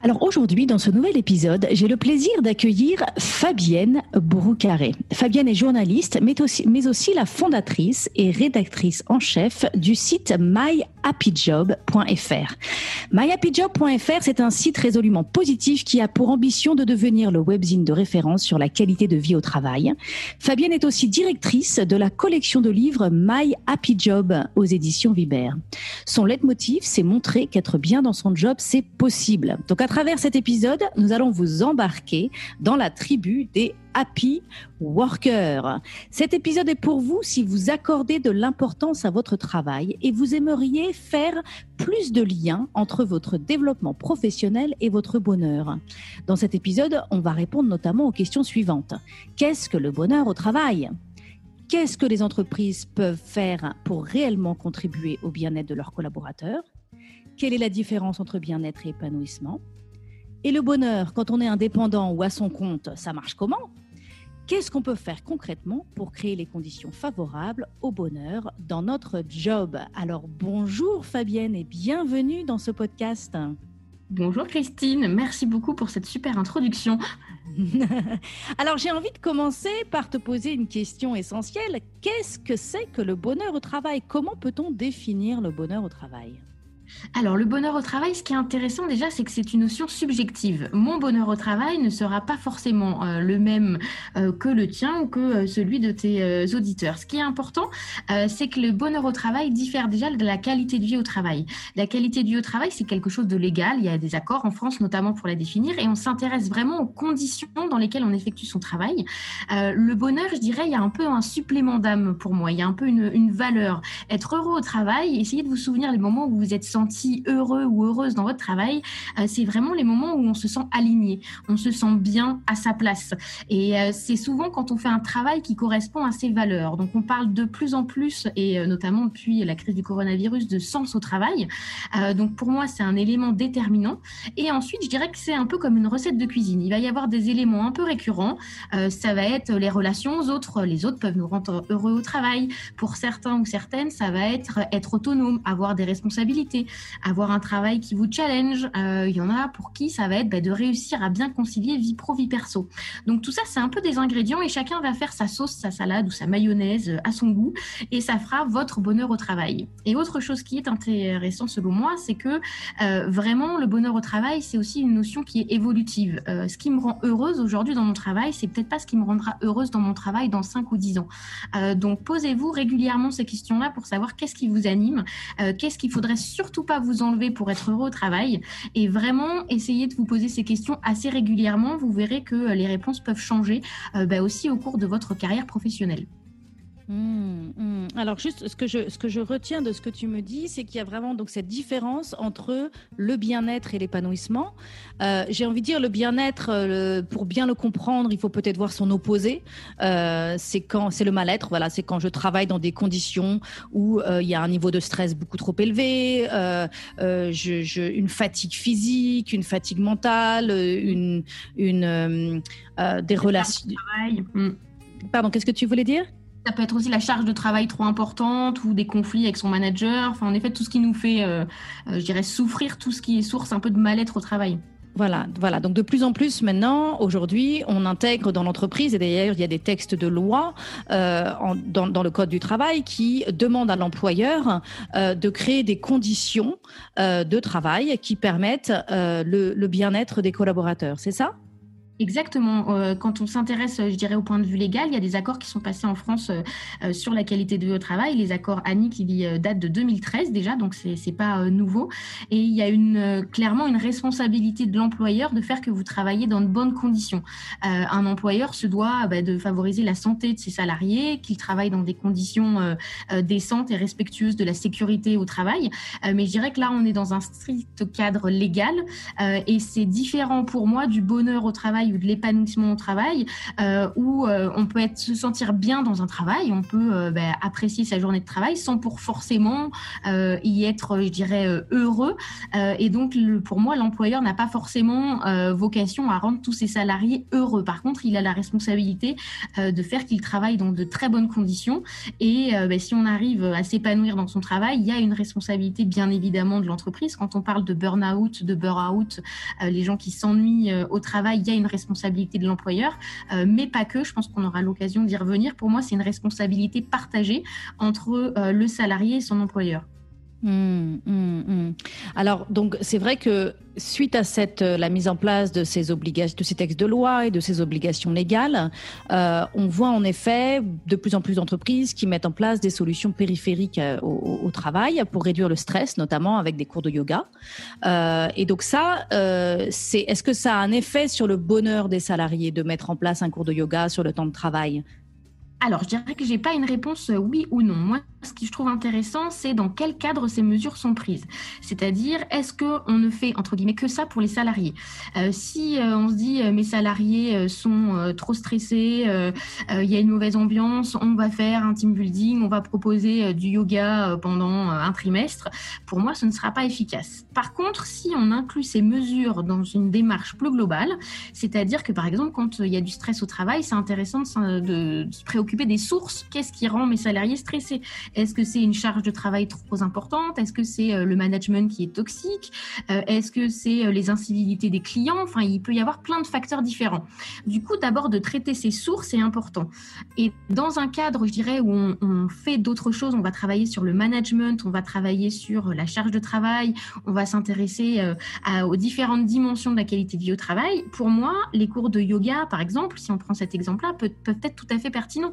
Alors aujourd'hui, dans ce nouvel épisode, j'ai le plaisir d'accueillir Fabienne Broucaré. Fabienne est journaliste, mais aussi, mais aussi la fondatrice et rédactrice en chef du site myhappyjob.fr. Myhappyjob.fr, c'est un site résolument positif qui a pour ambition de devenir le webzine de référence sur la qualité de vie au travail. Fabienne est aussi directrice de la collection de livres My Happy Job aux éditions Viber. Son leitmotiv, c'est montrer qu'être bien dans son job, c'est possible. Donc travers cet épisode, nous allons vous embarquer dans la tribu des Happy Workers. Cet épisode est pour vous si vous accordez de l'importance à votre travail et vous aimeriez faire plus de liens entre votre développement professionnel et votre bonheur. Dans cet épisode, on va répondre notamment aux questions suivantes. Qu'est-ce que le bonheur au travail? Qu'est-ce que les entreprises peuvent faire pour réellement contribuer au bien-être de leurs collaborateurs? Quelle est la différence entre bien-être et épanouissement? Et le bonheur, quand on est indépendant ou à son compte, ça marche comment? Qu'est-ce qu'on peut faire concrètement pour créer les conditions favorables au bonheur dans notre job? Alors bonjour Fabienne et bienvenue dans ce podcast. Bonjour Christine, merci beaucoup pour cette super introduction. Alors j'ai envie de commencer par te poser une question essentielle. Qu'est-ce que c'est que le bonheur au travail? Comment peut-on définir le bonheur au travail? Alors, le bonheur au travail, ce qui est intéressant déjà, c'est que c'est une notion subjective. Mon bonheur au travail ne sera pas forcément euh, le même euh, que le tien ou que euh, celui de tes auditeurs. Ce qui est important, c'est que le bonheur au travail diffère déjà de la qualité de vie au travail. La qualité de vie au travail, c'est quelque chose de légal. Il y a des accords en France, notamment pour la définir, et on s'intéresse vraiment aux conditions dans lesquelles on effectue son travail. le bonheur, je dirais, il y a un peu un supplément d'âme pour moi. Il y a un peu une, valeur. Être heureux au travail, essayez de vous souvenir les moments où vous êtes senti heureux ou heureuse dans votre travail, euh, c'est vraiment les moments où on se sent aligné, on se sent bien à sa place. Et euh, c'est souvent quand on fait un travail qui correspond à ses valeurs. Donc on parle de plus en plus, et euh, notamment depuis la crise du coronavirus, de sens au travail. donc pour moi, c'est un élément déterminant. Et ensuite, je dirais que c'est un peu comme une recette de cuisine. Il va y avoir des éléments un peu récurrents. ça va être les relations aux autres. Les autres peuvent nous rendre heureux au travail. Pour certains ou certaines, ça va être être autonome, avoir des responsabilités, avoir un travail qui vous challenge. Euh, il y en a pour qui ça va être bah, de réussir à bien concilier vie pro, vie perso. Donc tout ça, c'est un peu des ingrédients et chacun va faire sa sauce, sa salade ou sa mayonnaise euh, à son goût et ça fera votre bonheur au travail. Et autre chose qui est intéressant selon moi, c'est que euh, vraiment le bonheur au travail, c'est aussi une notion qui est évolutive. ce qui me rend heureuse aujourd'hui dans mon travail, c'est peut-être pas ce qui me rendra heureuse dans mon travail dans 5 ou 10 ans. donc posez-vous régulièrement ces questions-là pour savoir qu'est-ce qui vous anime, qu'est-ce qu'il faudrait surtout pas vous enlever pour être heureux au travail et vraiment essayer de vous poser ces questions assez régulièrement. Vous verrez que les réponses peuvent changer euh, bah, aussi au cours de votre carrière professionnelle. Mmh, mmh. Alors juste ce que je ce que je retiens de ce que tu me dis, c'est qu'il y a vraiment donc cette différence entre le bien-être et l'épanouissement. Euh, j'ai envie de dire le bien-être euh, pour bien le comprendre, il faut peut-être voir son opposé. Euh, c'est quand c'est le mal-être. Voilà, c'est quand je travaille dans des conditions où il y a un niveau de stress beaucoup trop élevé, je, je, une fatigue physique, une fatigue mentale, une une des relations. Mmh. Pardon, qu'est-ce que tu voulais dire? Ça peut être aussi la charge de travail trop importante ou des conflits avec son manager. Enfin, en effet, tout ce qui nous fait, euh, euh, je dirais, souffrir, tout ce qui est source un peu de mal-être au travail. Voilà, voilà. Donc de plus en plus maintenant, aujourd'hui, on intègre dans l'entreprise, et d'ailleurs il y a des textes de loi euh, dans, le code du travail qui demandent à l'employeur de créer des conditions de travail qui permettent le bien-être des collaborateurs. C'est ça? Exactement. Euh, quand on s'intéresse, je dirais, au point de vue légal, il y a des accords qui sont passés en France euh, euh, sur la qualité de vie au travail. Les accords ANI qui datent de 2013 déjà, donc c'est n'est pas nouveau. Et il y a une, clairement une responsabilité de l'employeur de faire que vous travaillez dans de bonnes conditions. un employeur se doit bah, de favoriser la santé de ses salariés, qu'ils travaillent dans des conditions décentes et respectueuses de la sécurité au travail. mais je dirais que là, on est dans un strict cadre légal et c'est différent pour moi du bonheur au travail travail ou de l'épanouissement au travail, où on peut se sentir bien dans un travail, on peut ben, apprécier sa journée de travail sans pour forcément y être, je dirais, heureux. et donc, pour moi, l'employeur n'a pas forcément vocation à rendre tous ses salariés heureux. Par contre, il a la responsabilité de faire qu'ils travaillent dans de très bonnes conditions. Et ben, si on arrive à s'épanouir dans son travail, il y a une responsabilité bien évidemment de l'entreprise. Quand on parle de burn-out, de burn-out, euh, les gens qui s'ennuient euh, au travail, il y a une responsabilité de l'employeur, euh, mais pas que. Je pense qu'on aura l'occasion d'y revenir. Pour moi, c'est une responsabilité partagée entre le salarié et son employeur. Mmh, mmh, mmh. Alors, donc, c'est vrai que suite à cette, euh, la mise en place de ces obligations, de ces textes de loi et de ces obligations légales, euh, on voit en effet de plus en plus d'entreprises qui mettent en place des solutions périphériques euh, au, travail pour réduire le stress, notamment avec des cours de yoga. et donc ça, est-ce que ça a un effet sur le bonheur des salariés de mettre en place un cours de yoga sur le temps de travail? Alors, je dirais que j'ai pas une réponse oui ou non. Moi, ce que je trouve intéressant, c'est dans quel cadre ces mesures sont prises. C'est-à-dire, est-ce qu'on ne fait, entre guillemets, que ça pour les salariés? Euh, Si euh, on se dit, euh, mes salariés sont trop stressés, il y a une mauvaise ambiance, on va faire un team building, on va proposer du yoga pendant un trimestre, pour moi, ce ne sera pas efficace. Par contre, si on inclut ces mesures dans une démarche plus globale, c'est-à-dire que, par exemple, quand il y a du stress au travail, c'est intéressant de, de se préoccuper des sources. Qu'est-ce qui rend mes salariés stressés? Est-ce que c'est une charge de travail trop importante? Est-ce que c'est euh, le management qui est toxique? Euh, Est-ce que c'est euh, les incivilités des clients? Enfin, il peut y avoir plein de facteurs différents. Du coup, d'abord, de traiter ces sources est important. Et dans un cadre, je dirais, où on, fait d'autres choses, on va travailler sur le management, on va travailler sur la charge de travail, on va s'intéresser aux différentes dimensions de la qualité de vie au travail. Pour moi, les cours de yoga, par exemple, si on prend cet exemple-là, peuvent, être tout à fait pertinents.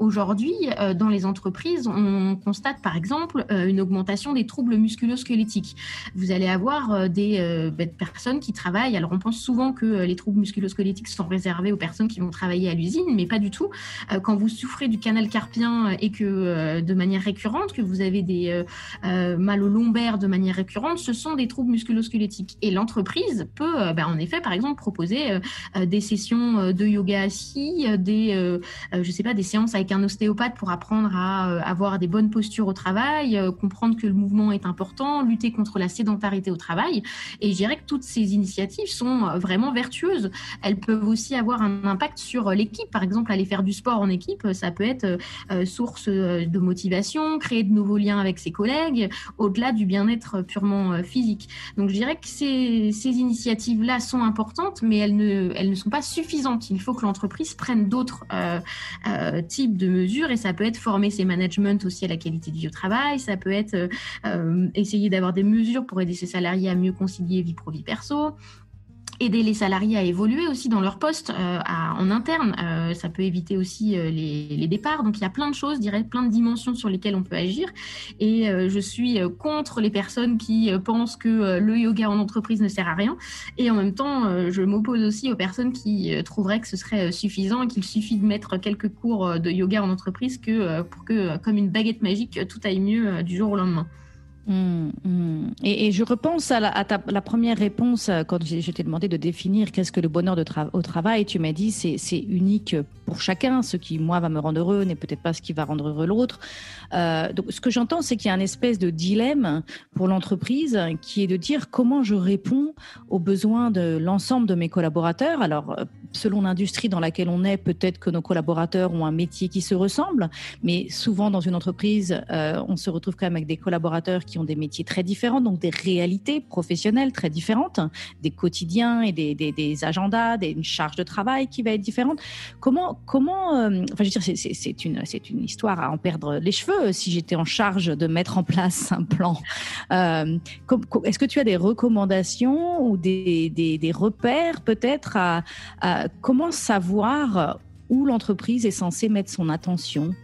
Aujourd'hui, dans les entreprises, on constate par exemple euh, une augmentation des troubles musculo-squelettiques. Vous allez avoir euh, des euh, personnes qui travaillent, alors on pense souvent que les troubles musculo-squelettiques sont réservés aux personnes qui vont travailler à l'usine, mais pas du tout. Quand vous souffrez du canal carpien et que de manière récurrente, que vous avez des mal au lombaire de manière récurrente, ce sont des troubles musculo-squelettiques. Et l'entreprise peut, ben, en effet, par exemple, proposer des sessions de yoga assis, des, je sais pas, des séances avec un ostéopathe pour apprendre à avoir des bonnes postures au travail, euh, comprendre que le mouvement est important, lutter contre la sédentarité au travail. Et je dirais que toutes ces initiatives sont euh, vraiment vertueuses. Elles peuvent aussi avoir un impact sur l'équipe. Par exemple, aller faire du sport en équipe, ça peut être euh, source de motivation, créer de nouveaux liens avec ses collègues, au-delà du bien-être purement physique. Donc je dirais que ces, initiatives-là sont importantes, mais elles ne sont pas suffisantes. Il faut que l'entreprise prenne d'autres types de mesures et ça peut être former ses managements aussi à la qualité de vie travail. Ça peut être euh, euh, essayer d'avoir des mesures pour aider ses salariés à mieux concilier vie pro vie perso aider les salariés à évoluer aussi dans leur poste euh, en interne. Euh, ça peut éviter aussi euh, les, départs. Donc il y a plein de choses, je dirais, plein de dimensions sur lesquelles on peut agir. Et je suis contre les personnes qui pensent que le yoga en entreprise ne sert à rien. Et en même temps, je m'oppose aussi aux personnes qui trouveraient que ce serait suffisant et qu'il suffit de mettre quelques cours de yoga en entreprise que, pour que, comme une baguette magique, tout aille mieux du jour au lendemain. Mmh, mmh. Et, je repense à, la, ta, première réponse euh, quand je, t'ai demandé de définir qu'est-ce que le bonheur au travail. Tu m'as dit c'est c'est unique pour chacun. Ce qui moi va me rendre heureux n'est peut-être pas ce qui va rendre heureux l'autre. Euh, donc ce que j'entends c'est qu'il y a un espèce de dilemme pour l'entreprise qui est de dire comment je réponds aux besoins de l'ensemble de mes collaborateurs. Alors euh, selon l'industrie dans laquelle on est, peut-être que nos collaborateurs ont un métier qui se ressemble, mais souvent dans une entreprise, euh, on se retrouve quand même avec des collaborateurs qui ont des métiers très différents, donc des réalités professionnelles très différentes, des quotidiens et des, des, agendas, une charge de travail qui va être différente. Comment, comment, euh, enfin, je veux dire, c'est une, une histoire à en perdre les cheveux si j'étais en charge de mettre en place un plan. Euh, Est-ce que tu as des recommandations ou des, repères peut-être à comment savoir où l'entreprise est censée mettre son attention?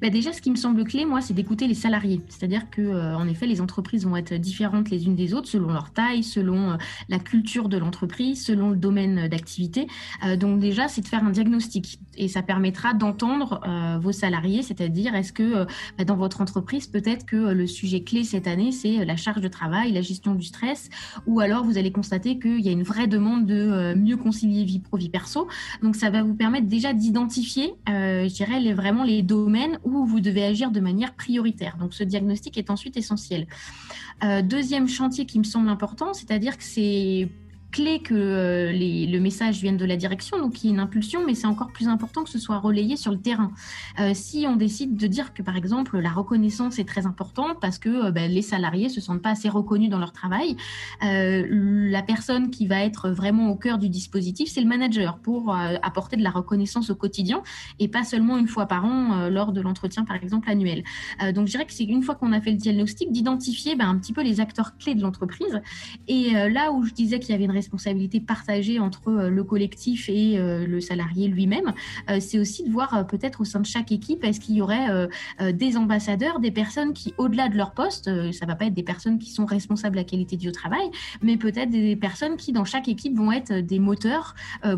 Bah, Déjà, ce qui me semble clé, moi, c'est d'écouter les salariés. C'est-à-dire que, euh, en effet, les entreprises vont être différentes les unes des autres selon leur taille, selon euh, la culture de l'entreprise, selon le domaine d'activité. Euh, donc déjà, c'est de faire un diagnostic et ça permettra d'entendre vos salariés, c'est-à-dire est-ce que bah, dans votre entreprise, peut-être que le sujet clé cette année, c'est la charge de travail, la gestion du stress, ou alors vous allez constater qu'il y a une vraie demande de mieux concilier vie pro, vie perso. Donc ça va vous permettre déjà d'identifier, je dirais, les, vraiment les domaines où vous devez agir de manière prioritaire. Donc ce diagnostic est ensuite essentiel. Euh, deuxième chantier qui me semble important, c'est-à-dire que c'est clé que euh, le message vienne de la direction, donc il y a une impulsion, mais c'est encore plus important que ce soit relayé sur le terrain. Euh, si on décide de dire que, par exemple, la reconnaissance est très importante parce que euh, ben, les salariés se sentent pas assez reconnus dans leur travail, la personne qui va être vraiment au cœur du dispositif, c'est le manager pour apporter de la reconnaissance au quotidien et pas seulement une fois par an lors de l'entretien, par exemple, annuel. donc je dirais que c'est une fois qu'on a fait le diagnostic, d'identifier ben, un petit peu les acteurs clés de l'entreprise. Et là où je disais qu'il y avait une responsabilité partagée entre euh, le collectif et euh, le salarié lui-même, euh, c'est aussi de voir peut-être au sein de chaque équipe, est-ce qu'il y aurait des ambassadeurs, des personnes qui, au-delà de leur poste, ça va pas être des personnes qui sont responsables de la qualité du travail, mais peut-être des personnes qui, dans chaque équipe, vont être des moteurs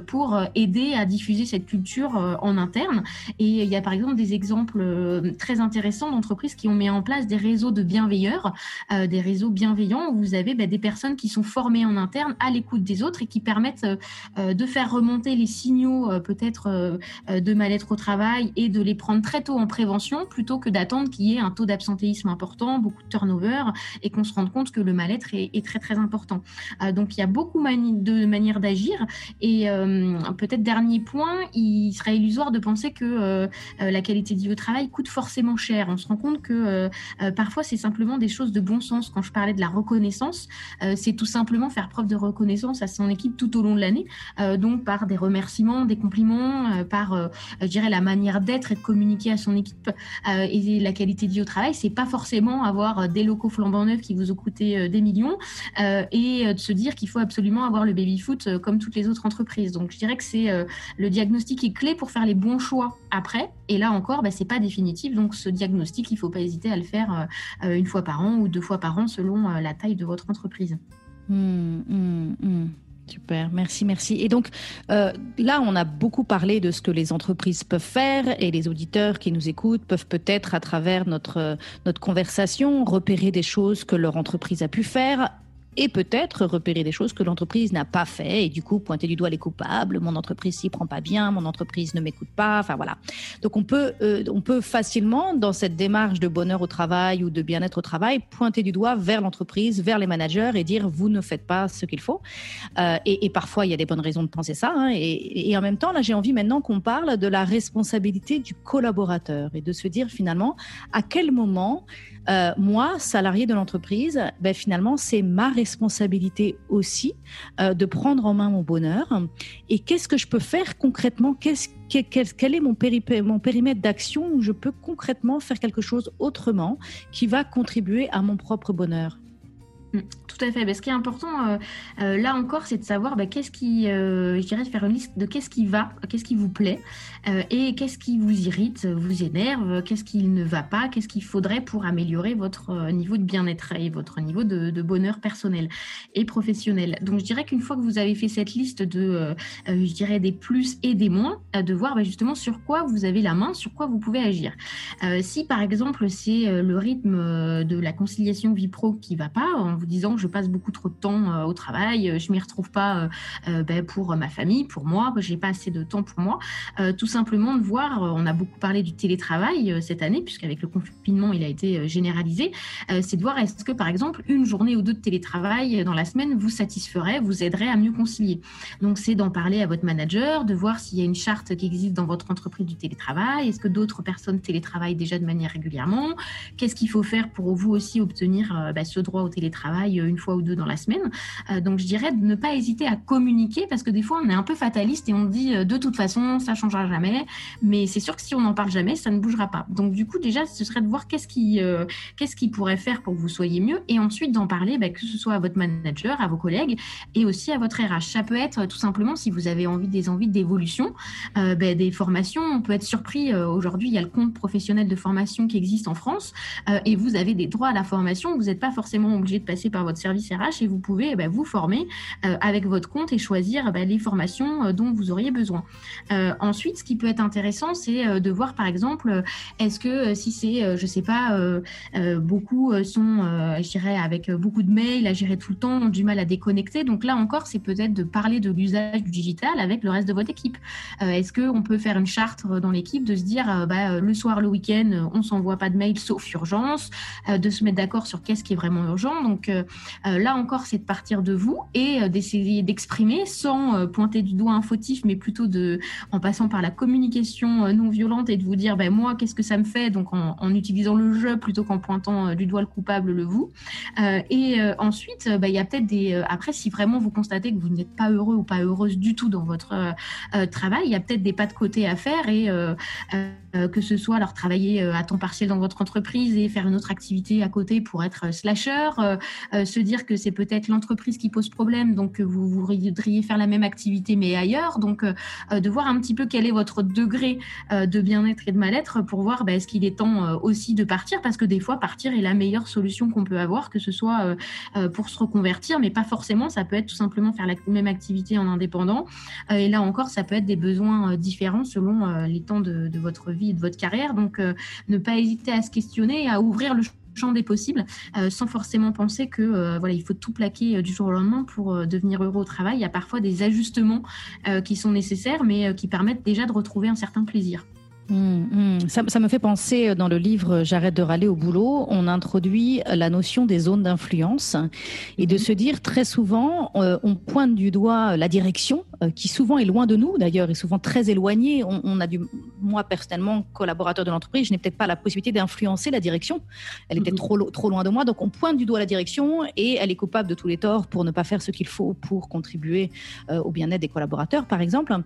pour aider à diffuser cette culture en interne. Et il y a par exemple des exemples très intéressants d'entreprises qui ont mis en place des réseaux de bienveilleurs, des réseaux bienveillants où vous avez bah, des personnes qui sont formées en interne à l'écoute des autres et qui permettent euh, euh, de faire remonter les signaux euh, peut-être de mal-être au travail et de les prendre très tôt en prévention plutôt que d'attendre qu'il y ait un taux d'absentéisme important, beaucoup de turnover et qu'on se rende compte que le mal-être est, très très important. donc il y a beaucoup de manières d'agir et peut-être dernier point, il serait illusoire de penser que la qualité de vie au travail coûte forcément cher. On se rend compte que parfois c'est simplement des choses de bon sens. Quand je parlais de la reconnaissance, c'est tout simplement faire preuve de reconnaissance à son équipe tout au long de l'année, euh, donc par des remerciements, des compliments, euh, par, euh, je dirais, la manière d'être et de communiquer à son équipe et la qualité de vie au travail. C'est pas forcément avoir des locaux flambant neufs qui vous ont coûté des millions et de se dire qu'il faut absolument avoir le baby-foot comme toutes les autres entreprises. Donc, je dirais que c'est le diagnostic est clé pour faire les bons choix après. Et là encore, bah, c'est pas définitif. Donc, ce diagnostic, il faut pas hésiter à le faire une fois par an ou deux fois par an selon la taille de votre entreprise. Hum, hum, hum. Super, merci, merci. Et donc euh, là, on a beaucoup parlé de ce que les entreprises peuvent faire et les auditeurs qui nous écoutent peuvent peut-être, à travers notre, notre conversation, repérer des choses que leur entreprise a pu faire et peut-être repérer des choses que l'entreprise n'a pas fait et du coup pointer du doigt les coupables. Mon entreprise s'y prend pas bien, mon entreprise ne m'écoute pas. Enfin voilà. Donc on peut, euh, on peut facilement dans cette démarche de bonheur au travail ou de bien-être au travail pointer du doigt vers l'entreprise, vers les managers et dire vous ne faites pas ce qu'il faut. Euh, et, parfois il y a des bonnes raisons de penser ça. Hein, et, et, en même temps là j'ai envie maintenant qu'on parle de la responsabilité du collaborateur et de se dire finalement à quel moment euh, moi, salarié de l'entreprise, ben, finalement, c'est ma responsabilité aussi euh, de prendre en main mon bonheur. Et qu'est-ce que je peux faire concrètement? Quel, est mon, mon périmètre d'action où je peux concrètement faire quelque chose autrement qui va contribuer à mon propre bonheur? Tout à fait. Ben, ce qui est important, euh, euh, là encore, c'est de savoir ben, qu'est-ce qui, euh, je dirais, de faire une liste de qu'est-ce qui va, qu'est-ce qui vous plaît et qu'est-ce qui vous irrite, vous énerve, qu'est-ce qui ne va pas, qu'est-ce qu'il faudrait pour améliorer votre niveau de bien-être et votre niveau de, bonheur personnel et professionnel. Donc, je dirais qu'une fois que vous avez fait cette liste de, je dirais, des plus et des moins, de voir ben, justement sur quoi vous avez la main, sur quoi vous pouvez agir. si, par exemple, c'est le rythme de la conciliation vie pro qui va pas, vous disant je passe beaucoup trop de temps euh, au travail, euh, je m'y retrouve pas euh, ben, pour ma famille, pour moi, j'ai pas assez de temps pour moi. tout simplement de voir, on a beaucoup parlé du télétravail cette année, puisqu'avec le confinement il a été généralisé, c'est de voir est-ce que par exemple une journée ou deux de télétravail dans la semaine vous satisferait, vous aiderait à mieux concilier. Donc c'est d'en parler à votre manager, de voir s'il y a une charte qui existe dans votre entreprise du télétravail, est-ce que d'autres personnes télétravaillent déjà de manière régulièrement, qu'est-ce qu'il faut faire pour vous aussi obtenir ben, ce droit au télétravail? Télétravail une fois ou deux dans la semaine. donc je dirais de ne pas hésiter à communiquer parce que des fois on est un peu fataliste et on dit de toute façon ça changera jamais. Mais c'est sûr que si on n'en parle jamais, ça ne bougera pas. Donc du coup déjà ce serait de voir qu'est-ce qui qu'est-ce qui pourrait faire pour que vous soyez mieux et ensuite d'en parler, bah, que ce soit à votre manager, à vos collègues et aussi à votre RH. Ça peut être tout simplement si vous avez envie des envies d'évolution, bah, des formations. On peut être surpris aujourd'hui il y a le compte professionnel de formation qui existe en France euh, et vous avez des droits à la formation. Vous n'êtes pas forcément obligé de passer par votre service RH et vous pouvez eh ben, vous former euh, avec votre compte et choisir eh ben, les formations euh, dont vous auriez besoin. ensuite, ce qui peut être intéressant, c'est de voir par exemple, est-ce que si c'est, je sais pas, beaucoup sont, je dirais, avec beaucoup de mails à gérer tout le temps, ont du mal à déconnecter. Donc là encore, c'est peut-être de parler de l'usage du digital avec le reste de votre équipe. est-ce qu'on peut faire une charte dans l'équipe de se dire, bah, le soir, le week-end, on s'envoie pas de mails sauf urgence, euh, de se mettre d'accord sur qu'est-ce qui est vraiment urgent. Euh, euh, là encore, c'est de partir de vous et d'essayer d'exprimer sans pointer du doigt un fautif, mais plutôt de, en passant par la communication non violente et de vous dire, ben, moi, qu'est-ce que ça me fait? Donc en, utilisant le je plutôt qu'en pointant du doigt le coupable, le vous. et ensuite, ben, il y a peut-être des... après, si vraiment vous constatez que vous n'êtes pas heureux ou pas heureuse du tout dans votre travail, il y a peut-être des pas de côté à faire et que ce soit alors travailler à temps partiel dans votre entreprise et faire une autre activité à côté pour être euh, slasher, euh, euh, se dire que c'est peut-être l'entreprise qui pose problème, donc vous voudriez faire la même activité mais ailleurs. Donc de voir un petit peu quel est votre degré de bien-être et de mal-être pour voir bah, est-ce qu'il est temps aussi de partir, parce que des fois partir est la meilleure solution qu'on peut avoir, que ce soit pour se reconvertir, mais pas forcément. Ça peut être tout simplement faire la même activité en indépendant. et là encore, ça peut être des besoins différents selon les temps de, de, votre vie et de votre carrière. Donc ne pas hésiter à se questionner, à ouvrir le champ des possibles, euh, sans forcément penser que euh, voilà, il faut tout plaquer euh, du jour au lendemain pour devenir heureux au travail. Il y a parfois des ajustements qui sont nécessaires, mais qui permettent déjà de retrouver un certain plaisir. Mmh, mmh. Ça, me fait penser euh, dans le livre J'arrête de râler au boulot, on introduit la notion des zones d'influence et de mmh. se dire très souvent, euh, on pointe du doigt la direction euh, qui souvent est loin de nous d'ailleurs, est souvent très éloignée. On, a du, moi personnellement, collaborateur de l'entreprise, je n'ai peut-être pas la possibilité d'influencer la direction. Elle était trop, trop loin de moi, donc on pointe du doigt la direction et elle est coupable de tous les torts pour ne pas faire ce qu'il faut pour contribuer au bien-être des collaborateurs, par exemple.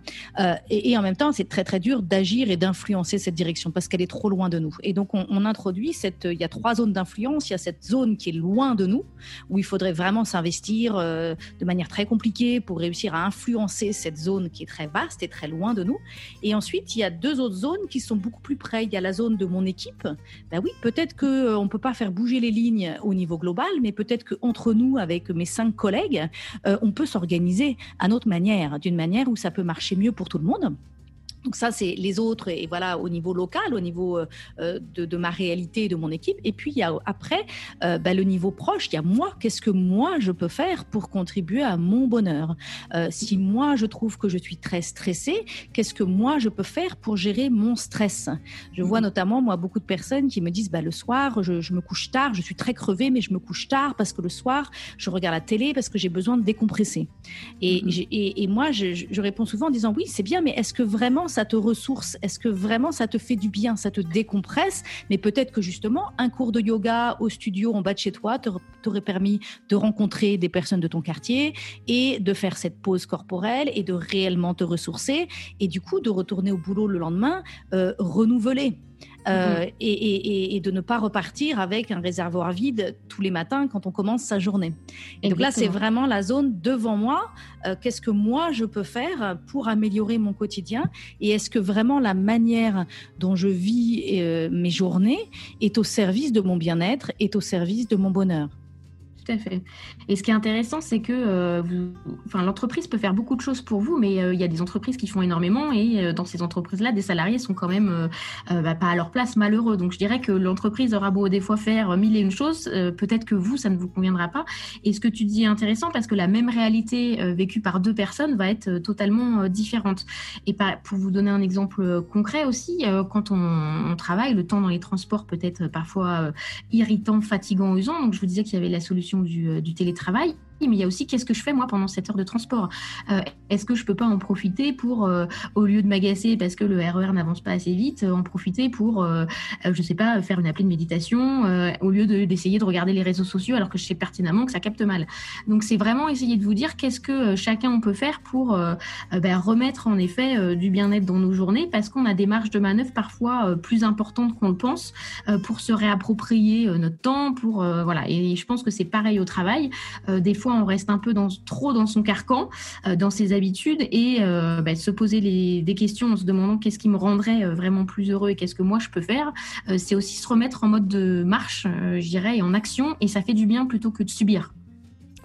et, et en même temps, c'est très très dur d'agir et d'influencer cette direction parce qu'elle est trop loin de nous. Et donc, on, introduit cette. Il y a trois zones d'influence. Il y a cette zone qui est loin de nous, où il faudrait vraiment s'investir euh, de manière très compliquée pour réussir à influencer cette zone qui est très vaste et très loin de nous. Et ensuite, il y a deux autres zones qui sont beaucoup plus près. Il y a la zone de mon équipe. Ben oui, peut-être qu'on euh, ne peut pas faire bouger les lignes au niveau global, mais peut-être qu'entre nous, avec mes cinq collègues, euh, on peut s'organiser à notre manière, d'une manière où ça peut marcher mieux pour tout le monde. Donc ça, c'est les autres, et voilà, au niveau local, au niveau euh, euh, de, ma réalité, de mon équipe. Et puis, il y a après euh, bah, le niveau proche, il y a moi, qu'est-ce que moi, je peux faire pour contribuer à mon bonheur? Si moi, je trouve que je suis très stressée, qu'est-ce que moi, je peux faire pour gérer mon stress? Je vois mhm. notamment, moi, beaucoup de personnes qui me disent, bah, le soir, je, me couche tard, je suis très crevée, mais je me couche tard parce que le soir, je regarde la télé parce que j'ai besoin de décompresser. Et, et, moi, je, je réponds souvent en disant, oui, c'est bien, mais est-ce que vraiment ça te ressource Est-ce que vraiment ça te fait du bien, ça te décompresse? Mais peut-être que justement, un cours de yoga au studio en bas de chez toi t'aurait permis de rencontrer des personnes de ton quartier et de faire cette pause corporelle et de réellement te ressourcer et du coup de retourner au boulot le lendemain euh, renouvelé. Euh, mhm. et, de ne pas repartir avec un réservoir vide tous les matins quand on commence sa journée. Et donc là, c'est vraiment la zone devant moi. Euh, qu'est-ce que moi, je peux faire pour améliorer mon quotidien? Et est-ce que vraiment la manière dont je vis euh, mes journées est au service de mon bien-être, est au service de mon bonheur? Tout à fait. Et ce qui est intéressant, c'est que euh, l'entreprise peut faire beaucoup de choses pour vous, mais euh, il y a des entreprises qui font énormément et euh, dans ces entreprises-là, des salariés sont quand même bah, pas à leur place, malheureux. Donc je dirais que l'entreprise aura beau des fois faire mille et une choses, peut-être que vous, ça ne vous conviendra pas. Et ce que tu dis est intéressant parce que la même réalité vécue par deux personnes va être totalement différente. Et pour vous donner un exemple concret aussi, quand on, travaille, le temps dans les transports peut être parfois irritant, fatigant, usant. Donc je vous disais qu'il y avait la solution du, euh, du télétravail. Mais il y a aussi qu'est-ce que je fais moi pendant cette heure de transport? Euh, Est-ce que je peux pas en profiter pour, euh, au lieu de m'agacer parce que le RER e n'avance pas assez vite, en profiter pour, euh, je sais pas, faire une appli de méditation au lieu d'essayer de, regarder les réseaux sociaux alors que je sais pertinemment que ça capte mal? Donc c'est vraiment essayer de vous dire qu'est-ce que chacun on peut faire pour ben, remettre en effet du bien-être dans nos journées parce qu'on a des marges de manœuvre parfois plus importantes qu'on le pense pour se réapproprier notre temps, pour voilà. Et je pense que c'est pareil au travail. des fois on reste un peu trop dans son carcan, euh, dans ses habitudes, et euh, bah, se poser des questions en se demandant qu'est-ce qui me rendrait euh, vraiment plus heureux et qu'est-ce que moi je peux faire, c'est aussi se remettre en mode de marche, je dirais, et en action, et ça fait du bien plutôt que de subir.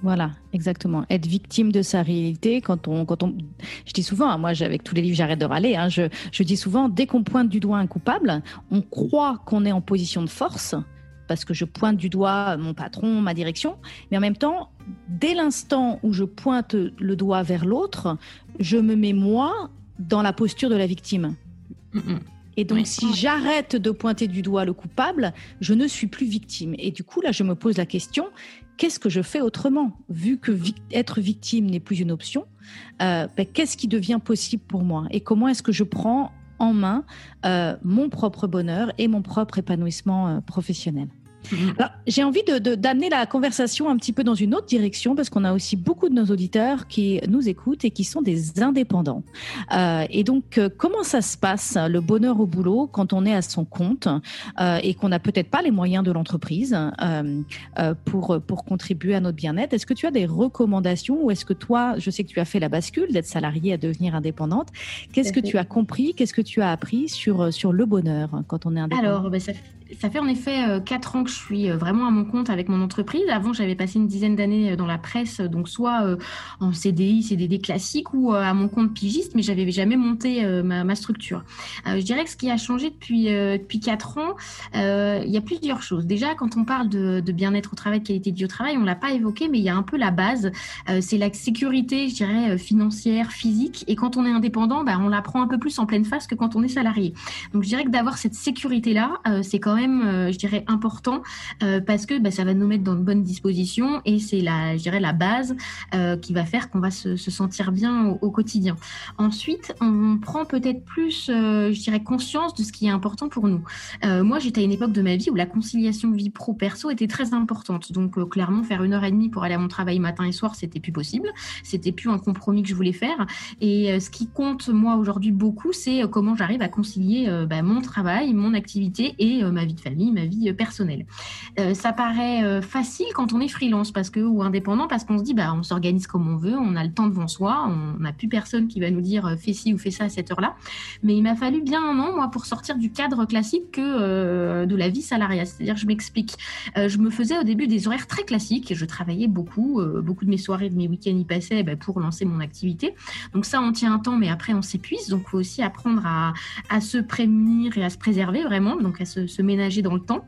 Voilà, exactement. Être victime de sa réalité, quand on, quand on, je dis souvent, hein, moi, avec tous les livres, j'arrête de râler. Hein, je dis souvent, dès qu'on pointe du doigt un coupable, on croit qu'on est en position de force, parce que je pointe du doigt mon patron, ma direction, mais en même temps, dès l'instant où je pointe le doigt vers l'autre, je me mets moi dans la posture de la victime. Et donc, si j'arrête de pointer du doigt le coupable, je ne suis plus victime. Et du coup, là, je me pose la question qu'est-ce que je fais autrement? Vu que être victime n'est plus une option, euh, ben, qu'est-ce qui devient possible pour moi? Et comment est-ce que je prends en main euh, mon propre bonheur et mon propre épanouissement euh, professionnel? J'ai envie d'amener de, la conversation un petit peu dans une autre direction parce qu'on a aussi beaucoup de nos auditeurs qui nous écoutent et qui sont des indépendants. Euh, et donc, euh, comment ça se passe, le bonheur au boulot, quand on est à son compte euh, et qu'on n'a peut-être pas les moyens de l'entreprise pour, pour contribuer à notre bien-être? Est-ce que tu as des recommandations ou est-ce que toi, je sais que tu as fait la bascule d'être salarié à devenir indépendante, qu'est-ce que tu as compris, qu'est-ce que tu as appris sur, sur le bonheur quand on est indépendant? Alors, ben, ça ça fait en effet euh, quatre ans que je suis euh, vraiment à mon compte avec mon entreprise. Avant, j'avais passé une dizaine d'années euh, dans la presse, donc soit en CDI, CDD classique ou à mon compte pigiste, mais j'avais jamais monté ma, structure. je dirais que ce qui a changé depuis depuis quatre ans, il y a plusieurs choses. Déjà, quand on parle de, bien-être au travail, de qualité de vie au travail, on l'a pas évoqué, mais il y a un peu la base. c'est la sécurité, je dirais, financière, physique. Et quand on est indépendant, bah, on la prend un peu plus en pleine face que quand on est salarié. Donc, je dirais que d'avoir cette sécurité-là, c'est quand même euh, je dirais, important euh, parce que bah, ça va nous mettre dans de bonnes dispositions et c'est la, je dirais, la base euh, qui va faire qu'on va se, sentir bien au, quotidien. Ensuite, on prend peut-être plus, je dirais, conscience de ce qui est important pour nous. moi, j'étais à une époque de ma vie où la conciliation vie pro-perso était très importante. Donc, clairement, faire une heure et demie pour aller à mon travail matin et soir, c'était plus possible. C'était plus un compromis que je voulais faire. Et ce qui compte, moi, aujourd'hui, beaucoup, c'est comment j'arrive à concilier bah, mon travail, mon activité et ma vie de famille, ma vie euh, personnelle. Euh, ça paraît euh, facile quand on est freelance parce que, ou indépendant parce qu'on se dit bah, on s'organise comme on veut, on a le temps devant soi, on n'a plus personne qui va nous dire fais ci ou fais ça à cette heure-là. Mais il m'a fallu bien un an, moi, pour sortir du cadre classique que de la vie salariale. C'est-à-dire, je m'explique. je me faisais au début des horaires très classiques. Je travaillais beaucoup. beaucoup de mes soirées, de mes week-ends y passaient bah, pour lancer mon activité. Donc ça, on tient un temps, mais après, on s'épuise. Donc, il faut aussi apprendre à, se prémunir et à se préserver vraiment, donc à se, se ménager dans le temps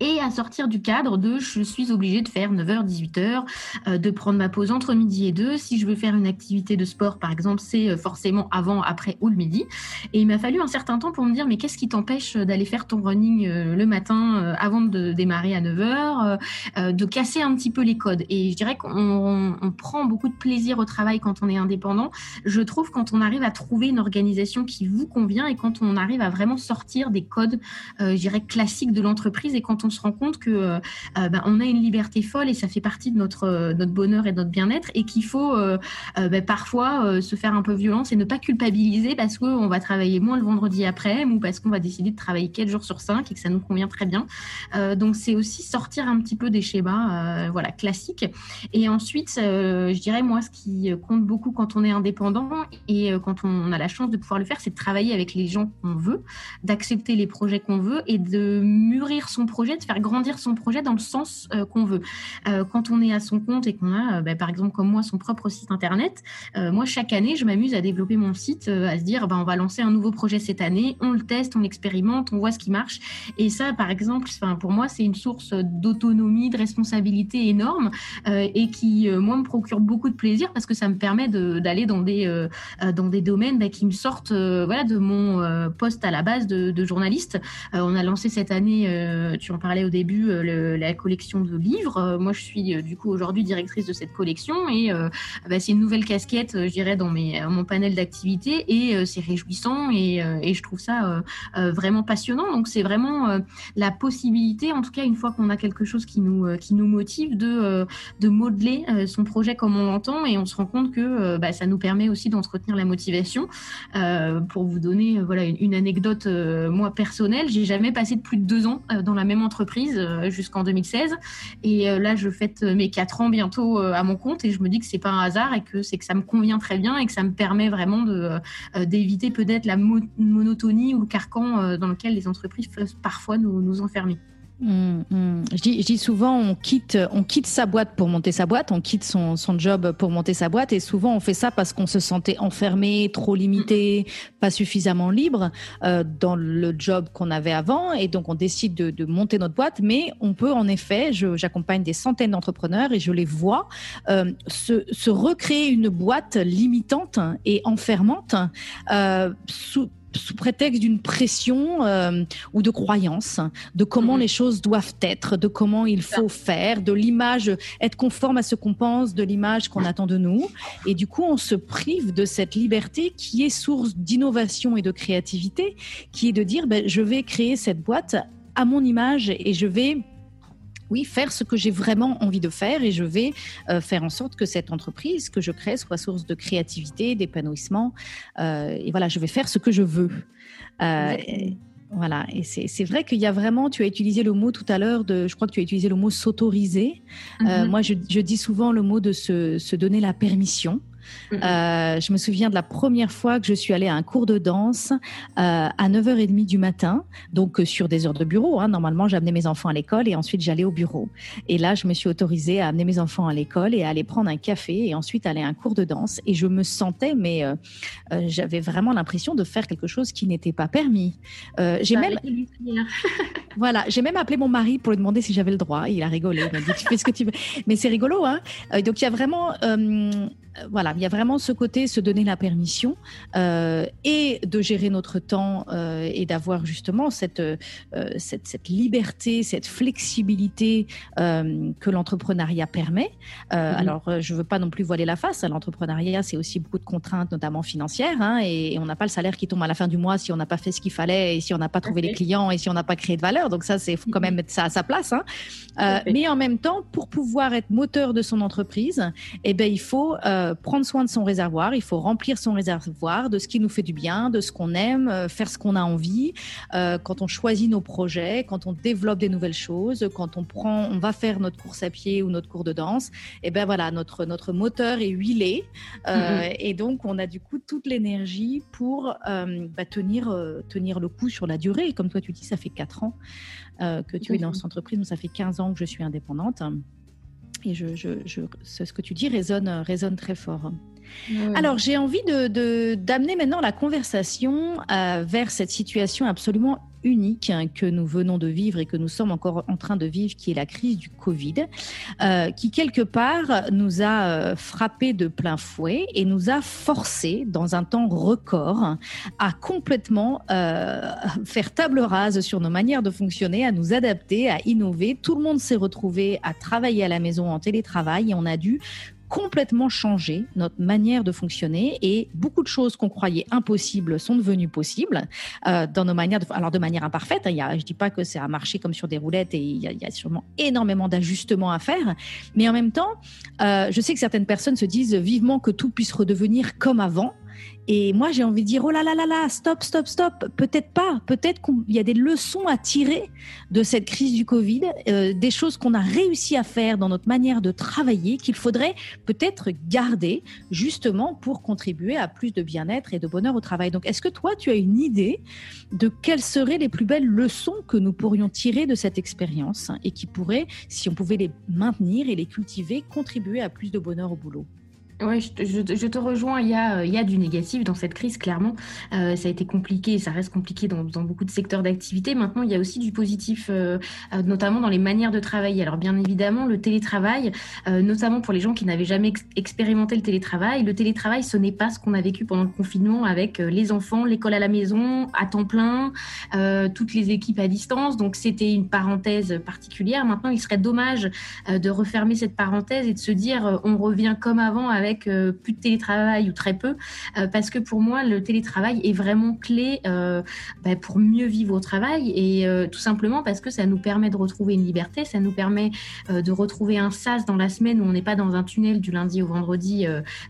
et à sortir du cadre de je suis obligée de faire 9h, 18h, euh, de prendre ma pause entre midi et 2. Si je veux faire une activité de sport, par exemple, c'est euh, forcément avant, après ou le midi. Et il m'a fallu un certain temps pour me dire, mais qu'est-ce qui t'empêche d'aller faire ton running euh, le matin avant de démarrer à 9h, de casser un petit peu les codes? Et je dirais qu'on on prend beaucoup de plaisir au travail quand on est indépendant. Je trouve quand on arrive à trouver une organisation qui vous convient et quand on arrive à vraiment sortir des codes, je dirais, classiques de l'entreprise et quand se rend compte que euh, euh, bah, on a une liberté folle et ça fait partie de notre euh, notre bonheur et de notre bien-être et qu'il faut bah, parfois se faire un peu violence et ne pas culpabiliser parce qu'on va travailler moins le vendredi après ou parce qu'on va décider de travailler 4 jours sur 5 et que ça nous convient très bien. donc c'est aussi sortir un petit peu des schémas voilà classiques et ensuite je dirais moi ce qui compte beaucoup quand on est indépendant et quand on a la chance de pouvoir le faire c'est de travailler avec les gens qu'on veut d'accepter les projets qu'on veut et de mûrir son projet de faire grandir son projet dans le sens euh, qu'on veut. Euh, quand on est à son compte et qu'on a, euh, bah, par exemple, comme moi, son propre site internet, moi, chaque année, je m'amuse à développer mon site, à se dire, bah, on va lancer un nouveau projet cette année, on le teste, on l'expérimente, on voit ce qui marche. Et ça, par exemple, pour moi, c'est une source d'autonomie, de responsabilité énorme et qui, moi, me procure beaucoup de plaisir parce que ça me permet d'aller dans des, dans des domaines bah, qui me sortent voilà, de mon poste à la base de, journaliste. on a lancé cette année, tu en parlais au début, la collection de livres. moi, je suis du coup aujourd'hui directrice de cette collection et bah, c'est une nouvelle casquette, je dirais, dans mes, mon panel d'activités et c'est réjouissant et, et, je trouve ça vraiment passionnant. Donc, c'est vraiment la possibilité, en tout cas, une fois qu'on a quelque chose qui nous, qui nous motive, de, de modeler son projet comme on l'entend et on se rend compte que bah, ça nous permet aussi d'entretenir la motivation. pour vous donner voilà, une anecdote, moi, personnelle, j'ai jamais passé de plus de deux ans dans la même entreprise jusqu'en 2016. Et là, je fête mes quatre ans bientôt à mon compte et je me dis que c'est pas un hasard et que c'est que ça me convient très bien et que ça me permet vraiment de d'éviter peut-être la monotonie ou le carcan dans lequel les entreprises peuvent parfois nous, nous enfermer. Mmh, mmh. Je, dis, souvent, on quitte, on quitte sa boîte pour monter sa boîte, on quitte son, son job pour monter sa boîte, et souvent on fait ça parce qu'on se sentait enfermé, trop limité, pas suffisamment libre euh, dans le job qu'on avait avant, et donc on décide de, monter notre boîte. Mais on peut, en effet, j'accompagne des centaines d'entrepreneurs et je les vois euh, se, recréer une boîte limitante et enfermante euh, sous prétexte d'une pression euh, ou de croyance, de comment mhm. les choses doivent être, de comment il faut faire, de l'image, être conforme à ce qu'on pense, de l'image qu'on attend de nous. Et du coup, on se prive de cette liberté qui est source d'innovation et de créativité, qui est de dire, ben, je vais créer cette boîte à mon image et je vais oui, faire ce que j'ai vraiment envie de faire et je vais euh, faire en sorte que cette entreprise que je crée soit source de créativité, d'épanouissement. Euh, et voilà, je vais faire ce que je veux. Euh, voilà, et c'est vrai qu'il y a vraiment, tu as utilisé le mot tout à l'heure, de, je crois que tu as utilisé le mot s'autoriser. Mm-hmm. moi, je, dis souvent le mot de se donner la permission. Euh, je me souviens de la première fois que je suis allée à un cours de danse euh, à 9h30 du matin, donc euh, sur des heures de bureau. Hein. Normalement, j'amenais mes enfants à l'école et ensuite j'allais au bureau. Et là, je me suis autorisée à amener mes enfants à l'école et à aller prendre un café et ensuite aller à un cours de danse. Et je me sentais, mais j'avais vraiment l'impression de faire quelque chose qui n'était pas permis. j'ai même, voilà, j'ai même appelé mon mari pour lui demander si j'avais le droit. Il a rigolé. Il m'a dit tu fais ce que tu veux. Mais c'est rigolo, hein. donc il y a vraiment euh, voilà, il y a vraiment ce côté, se donner la permission euh, et de gérer notre temps euh, et d'avoir justement cette, cette, cette, liberté, cette flexibilité que l'entrepreneuriat permet. Mhm. Alors, je ne veux pas non plus voiler la face. L'entrepreneuriat, c'est aussi beaucoup de contraintes, notamment financières, hein, et, on n'a pas le salaire qui tombe à la fin du mois si on n'a pas fait ce qu'il fallait et si on n'a pas trouvé les clients et si on n'a pas créé de valeur. Donc ça, c'est quand mhm. même mettre ça à sa place. Hein. mais en même temps, pour pouvoir être moteur de son entreprise, eh ben, il faut euh, prendre soin de son réservoir, il faut remplir son réservoir de ce qui nous fait du bien, de ce qu'on aime, euh, faire ce qu'on a envie. Euh, quand on choisit nos projets, quand on développe des nouvelles choses, quand on prend, on va faire notre course à pied ou notre cours de danse, et eh ben voilà, notre notre moteur est huilé mm-hmm. et donc on a du coup toute l'énergie pour bah, tenir tenir le coup sur la durée. Comme toi tu dis, ça fait quatre ans que tu es dans cette entreprise, moi ça fait 15 ans que je suis indépendante. Et je, ce que tu dis résonne, résonne très fort. Alors, j'ai envie d'amener de, d'amener maintenant la conversation euh, vers cette situation absolument unique hein, que nous venons de vivre et que nous sommes encore en train de vivre, qui est la crise du Covid, euh, qui quelque part nous a euh, frappé de plein fouet et nous a forcé, dans un temps record, à complètement euh, faire table rase sur nos manières de fonctionner, à nous adapter, à innover. Tout le monde s'est retrouvé à travailler à la maison en télétravail et on a dû complètement changé notre manière de fonctionner et beaucoup de choses qu'on croyait impossibles sont devenues possibles euh, dans nos manières de, alors de manière imparfaite. Hein, y a, je dis pas que c'est à marcher comme sur des roulettes et il y a, il y a sûrement énormément d'ajustements à faire, mais en même temps, euh, je sais que certaines personnes se disent vivement que tout puisse redevenir comme avant. Et moi, j'ai envie de dire, oh là là là là, stop, stop, stop. Peut-être pas. Peut-être qu'il y a des leçons à tirer de cette crise du Covid, euh, des choses qu'on a réussi à faire dans notre manière de travailler, qu'il faudrait peut-être garder justement pour contribuer à plus de bien-être et de bonheur au travail. Donc, est-ce que toi, tu as une idée de quelles seraient les plus belles leçons que nous pourrions tirer de cette expérience et qui pourraient, si on pouvait les maintenir et les cultiver, contribuer à plus de bonheur au boulot? Oui, je, te rejoins. Il y, a, il y a du négatif dans cette crise, clairement. Euh, ça a été compliqué, ça reste compliqué dans, beaucoup de secteurs d'activité. Maintenant, il y a aussi du positif, euh, euh, notamment dans les manières de travailler. Alors, bien évidemment, le télétravail, notamment pour les gens qui n'avaient jamais expérimenté le télétravail, le télétravail, ce n'est pas ce qu'on a vécu pendant le confinement avec les enfants, l'école à la maison, à temps plein, toutes les équipes à distance. Donc, c'était une parenthèse particulière. Maintenant, il serait dommage de refermer cette parenthèse et de se dire on revient comme avant euh, plus de télétravail ou très peu, euh, parce que pour moi, le télétravail est vraiment clé euh, bah, pour mieux vivre au travail et tout simplement parce que ça nous permet de retrouver une liberté, ça nous permet de retrouver un sas dans la semaine où on n'est pas dans un tunnel du lundi au vendredi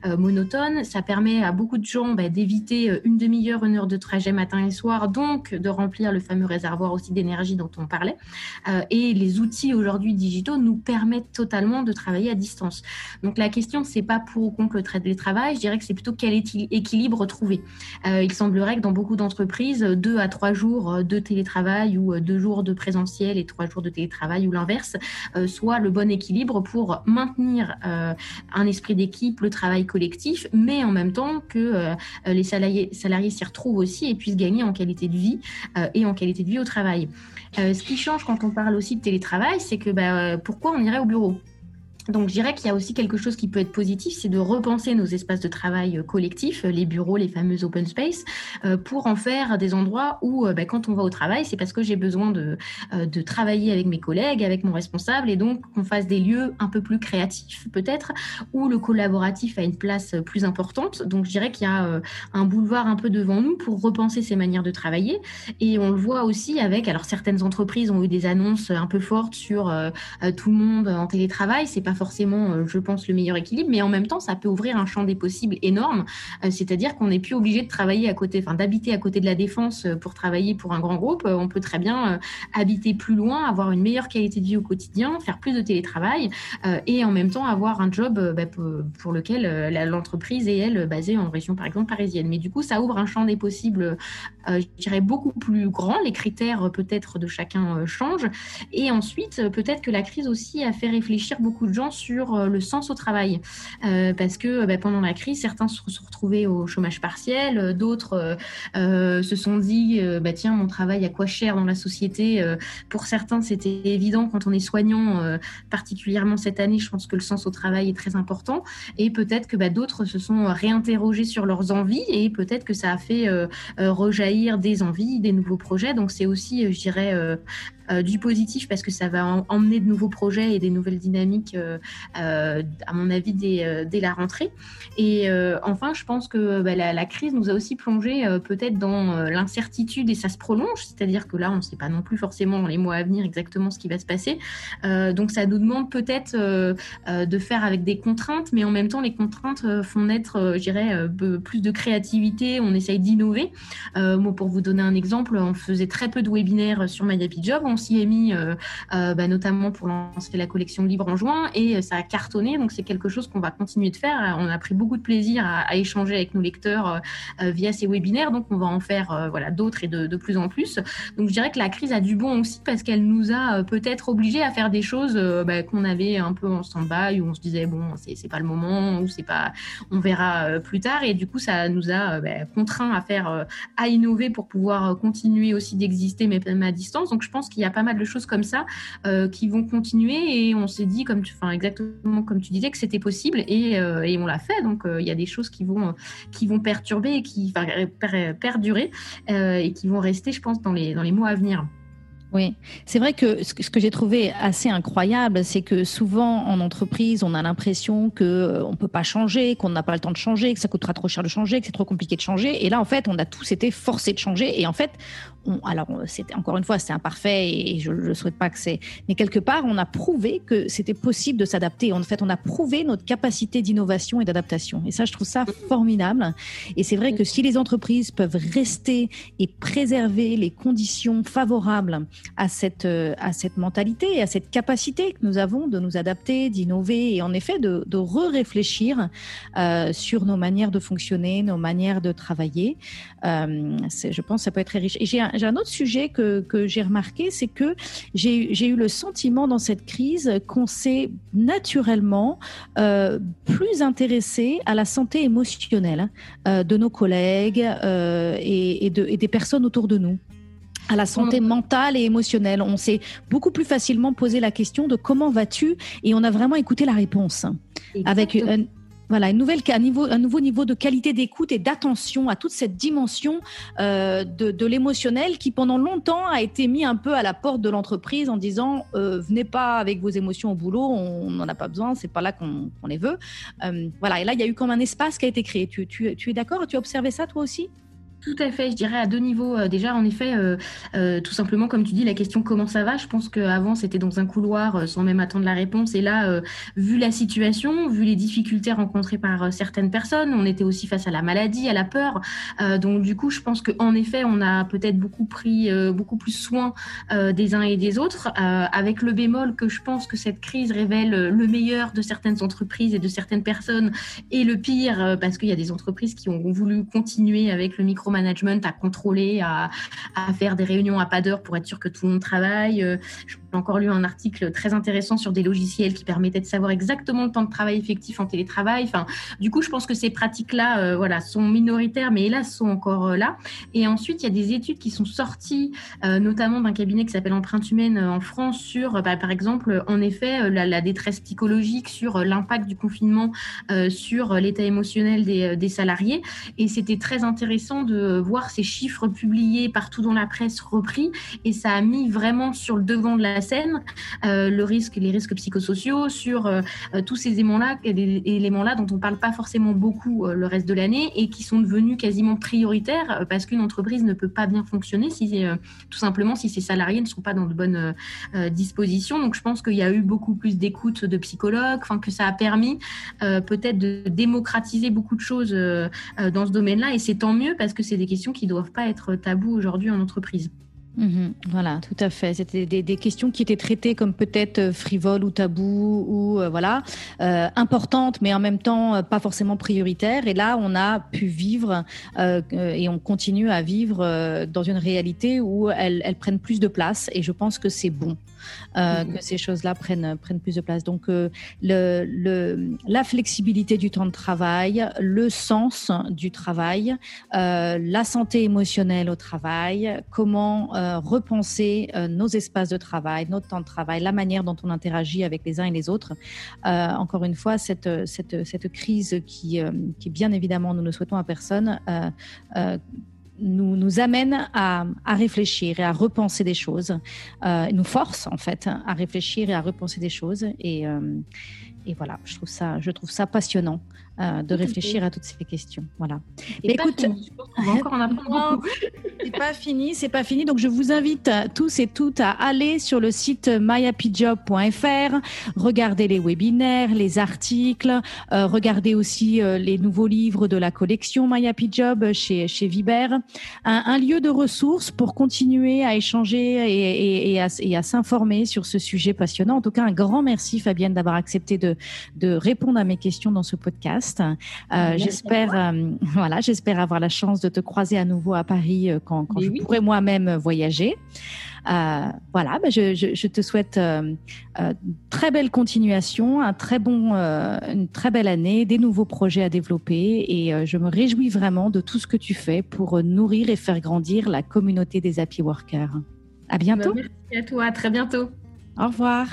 monotone. Ça permet à beaucoup de gens bah, d'éviter une demi-heure, une heure de trajet matin et soir, donc de remplir le fameux réservoir aussi d'énergie dont on parlait. et les outils aujourd'hui digitaux nous permettent totalement de travailler à distance. Donc la question, c'est pas pour contre le télétravail, je dirais que c'est plutôt quel équilibre trouver. Euh, il semblerait que dans beaucoup d'entreprises, deux à trois jours de télétravail ou deux jours de présentiel et trois jours de télétravail ou l'inverse euh, soit le bon équilibre pour maintenir euh, un esprit d'équipe, le travail collectif, mais en même temps que les salariés salariés s'y retrouvent aussi et puissent gagner en qualité de vie et en qualité de vie au travail. ce qui change quand on parle aussi de télétravail, c'est que bah, pourquoi on irait au bureau? Donc, je dirais qu'il y a aussi quelque chose qui peut être positif, c'est de repenser nos espaces de travail euh, collectifs, euh, les bureaux, les fameux open space, euh, pour en faire des endroits où, bah, quand on va au travail, c'est parce que j'ai besoin de, de travailler avec mes collègues, avec mon responsable, et donc qu'on fasse des lieux un peu plus créatifs, peut-être, où le collaboratif a une place plus importante. Donc, je dirais qu'il y a un boulevard un peu devant nous pour repenser ces manières de travailler. Et on le voit aussi avec, alors certaines entreprises ont eu des annonces un peu fortes sur tout le monde en télétravail. C'est pas forcément, euh, je pense, le meilleur équilibre, mais en même temps, ça peut ouvrir un champ des possibles énorme. Euh, c'est-à-dire qu'on n'est plus obligé de travailler à côté, enfin d'habiter à côté de la défense euh, pour travailler pour un grand groupe. On peut très bien habiter plus loin, avoir une meilleure qualité de vie au quotidien, faire plus de télétravail et en même temps avoir un job bah, pour lequel l'entreprise est, elle, basée en région, par exemple, parisienne. Mais du coup, ça ouvre un champ des possibles, je dirais, beaucoup plus grand. Les critères, peut-être, de chacun changent. Et ensuite, peut-être que la crise aussi a fait réfléchir beaucoup de gens sur euh, le sens au travail. Euh, parce que bah, pendant la crise, certains se sont retrouvés au chômage partiel, euh, d'autres se sont dit bah, tiens, mon travail à quoi cher dans la société Pour certains, c'était évident quand on est soignant, particulièrement cette année, je pense que le sens au travail est très important. Et peut-être que bah, d'autres se sont réinterrogés sur leurs envies et peut-être que ça a fait rejaillir des envies, des nouveaux projets. Donc c'est aussi, je dirais, euh, du positif parce que ça va emmener de nouveaux projets et des nouvelles dynamiques, euh, euh, à mon avis, dès, la rentrée. Et enfin, je pense que bah, la, crise nous a aussi plongé peut-être dans l'incertitude et ça se prolonge, c'est-à-dire que là, on ne sait pas non plus forcément dans les mois à venir exactement ce qui va se passer. donc, ça nous demande peut-être de faire avec des contraintes, mais en même temps, les contraintes font naître, je dirais, plus de créativité, on essaye d'innover. moi, pour vous donner un exemple, on faisait très peu de webinaires sur My Job s'y est mis euh, euh, bah, notamment pour lancer la collection libre en juin et euh, ça a cartonné. Donc c'est quelque chose qu'on va continuer de faire. On a pris beaucoup de plaisir à, échanger avec nos lecteurs via ces webinaires. Donc on va en faire voilà d'autres et de, plus en plus. Donc je dirais que la crise a du bon aussi parce qu'elle nous a peut-être obligés à faire des choses bah, qu'on avait un peu en stand-by où on se disait bon c'est pas le moment ou c'est pas on verra plus tard et du coup ça nous a bah, contraints à faire à innover pour pouvoir continuer aussi d'exister mais même à distance. Donc je pense qu'il y a pas mal de choses comme ça euh, qui vont continuer et on s'est dit, comme tu, exactement comme tu disais, que c'était possible et, euh, et, on l'a fait. Donc euh, il y a des choses qui vont, qui vont perturber et qui vont perdurer et qui vont rester, je pense, dans les, dans les mois à venir. Oui, c'est vrai que ce que j'ai trouvé assez incroyable, c'est que souvent en entreprise, on a l'impression que on peut pas changer, qu'on n'a pas le temps de changer, que ça coûtera trop cher de changer, que c'est trop compliqué de changer. Et là, en fait, on a tous été forcés de changer. Et en fait, on, alors c'était encore une fois, c'est imparfait et je ne souhaite pas que c'est, mais quelque part, on a prouvé que c'était possible de s'adapter. En fait, on a prouvé notre capacité d'innovation et d'adaptation. Et ça, je trouve ça formidable. Et c'est vrai que si les entreprises peuvent rester et préserver les conditions favorables à cette, à cette mentalité, à cette capacité que nous avons de nous adapter, d'innover et en effet de, de re-réfléchir sur nos manières de fonctionner, nos manières de travailler. je pense que ça peut être très riche. Et j'ai un, un, autre sujet que, que j'ai remarqué, c'est que j'ai eu le sentiment dans cette crise qu'on s'est naturellement euh, plus intéressé à la santé émotionnelle euh, de nos collègues euh, et, de, et des personnes autour de nous à la santé mentale et émotionnelle. On s'est beaucoup plus facilement posé la question de comment vas-tu et on a vraiment écouté la réponse avec une, voilà, un, nouveau niveau de qualité d'écoute et d'attention à toute cette dimension euh, de, l'émotionnel qui, pendant longtemps, a été mis un peu à la porte de l'entreprise en disant euh, venez pas avec vos émotions au boulot, on n'en a pas besoin, c'est pas là qu'on les veut. Euh, voilà, et là, il y a eu comme un espace qui a été créé. Tu, tu es d'accord? Tu as observé ça toi aussi? Tout à fait, je dirais à deux niveaux. Euh, déjà, en effet, euh, euh, tout simplement, comme tu dis, la question comment ça va, je pense qu'avant, c'était dans un couloir sans même attendre la réponse. Et là, vu la situation, vu les difficultés rencontrées par certaines personnes, on était aussi face à la maladie, à la peur. donc, du coup, je pense qu'en effet, on a peut-être beaucoup pris beaucoup plus soin des uns et des autres, avec le bémol que je pense que cette crise révèle le meilleur de certaines entreprises et de certaines personnes et le pire, parce qu'il y a des entreprises qui ont voulu continuer avec le micro management à contrôler, à, faire des réunions à pas d'heure pour être sûr que tout le monde travaille. Euh, j'ai encore lu un article très intéressant sur des logiciels qui permettaient de savoir exactement le temps de travail effectif en télétravail. Enfin, du coup, je pense que ces pratiques-là, euh, voilà, sont minoritaires, mais hélas, sont encore euh, là. Et ensuite, il y a des études qui sont sorties, notamment d'un cabinet qui s'appelle Empreinte Humaine en France, sur, bah, par exemple, en effet, la, détresse psychologique, sur l'impact du confinement sur l'état émotionnel des salariés. Et c'était très intéressant de voir ces chiffres publiés partout dans la presse repris et ça a mis vraiment sur le devant de la scène euh, le risque, les risques psychosociaux, sur euh, tous ces éléments-là, éléments-là dont on parle pas forcément beaucoup euh, le reste de l'année et qui sont devenus quasiment prioritaires parce qu'une entreprise ne peut pas bien fonctionner si tout simplement si ses salariés ne sont pas dans de bonnes dispositions. Donc je pense qu'il y a eu beaucoup plus d'écoute de psychologues, que ça a permis peut-être de démocratiser beaucoup de choses dans ce domaine-là et c'est tant mieux parce que c'est des questions qui ne doivent pas être tabous aujourd'hui en entreprise. Mhm. voilà, tout à fait. C'était des, questions qui étaient traitées comme peut-être euh, frivoles ou tabous ou euh, voilà euh, importantes, mais en même temps pas forcément prioritaires. Et là, on a pu vivre et on continue à vivre dans une réalité où elles prennent plus de place. Et je pense que c'est bon. Euh, que ces choses-là prennent, prennent plus de place. Donc, euh, le, le, la flexibilité du temps de travail, le sens du travail, euh, la santé émotionnelle au travail, comment repenser nos espaces de travail, notre temps de travail, la manière dont on interagit avec les uns et les autres. encore une fois, cette, cette, cette crise qui, qui, bien évidemment, nous ne souhaitons à personne, nous, nous amène à, à, réfléchir et à repenser des choses, euh, nous force en fait à réfléchir et à repenser des choses. Et, euh, et voilà, je trouve ça, je trouve ça passionnant euh, de réfléchir à toutes ces questions. Voilà. Mais écoute, on va encore en apprendre beaucoup. c'est pas fini, c'est pas fini. Donc je vous invite tous et toutes à aller sur le site myhappyjob.fr, regarder les webinaires, les articles, euh, regarder aussi euh, les nouveaux livres de la collection My Happy Job chez chez Viber, un, un lieu de ressources pour continuer à échanger et, et, et à, à s'informer sur ce sujet passionnant. En tout cas, un grand merci Fabienne d'avoir accepté de de répondre à mes questions dans ce podcast. Euh, j'espère, euh, voilà, j'espère avoir la chance de te croiser à nouveau à Paris euh, quand, je pourrai moi-même voyager. voilà, bah, je, te souhaite très belle continuation, un très bon, une très belle année, des nouveaux projets à développer et je me réjouis vraiment de tout ce que tu fais pour nourrir et faire grandir la communauté des happy workers. À bientôt. Bah, merci à toi, à très bientôt. Au revoir.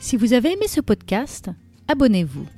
Si vous avez aimé ce podcast, abonnez-vous